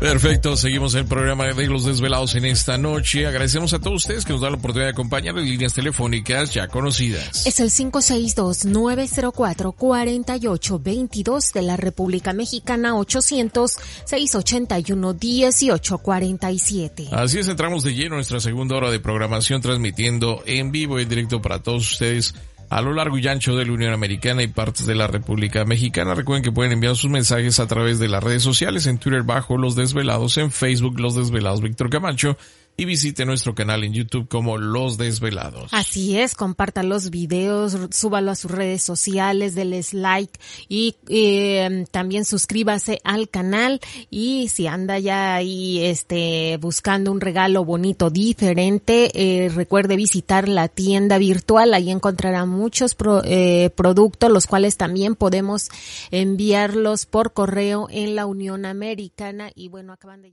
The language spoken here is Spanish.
Perfecto, seguimos el programa de los desvelados en esta noche. Agradecemos a todos ustedes que nos dan la oportunidad de acompañar en líneas telefónicas ya conocidas. Es el 562-904-4822 de la República Mexicana 800-681-1847. Así es, entramos de lleno en nuestra segunda hora de programación transmitiendo en vivo y en directo para todos ustedes a lo largo y ancho de la Unión Americana y partes de la República Mexicana. Recuerden que pueden enviar sus mensajes a través de las redes sociales, en Twitter bajo Los Desvelados, en Facebook Los Desvelados Víctor Camacho y visite nuestro canal en YouTube como Los Desvelados. Así es, comparta los videos, súbalo a sus redes sociales, denles like y eh, también suscríbase al canal. Y si anda ya ahí este buscando un regalo bonito diferente, eh, recuerde visitar la tienda virtual, ahí encontrará muchos eh, productos los cuales también podemos enviarlos por correo en la Unión Americana. Y bueno, acaban de